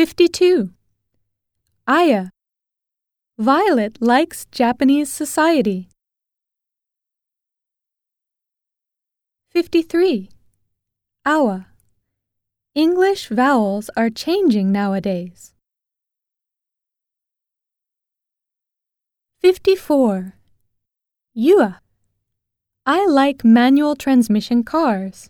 52. Aya. Violet likes Japanese society. 53. Awa. English vowels are changing nowadays. 54. Yua. I like manual transmission cars.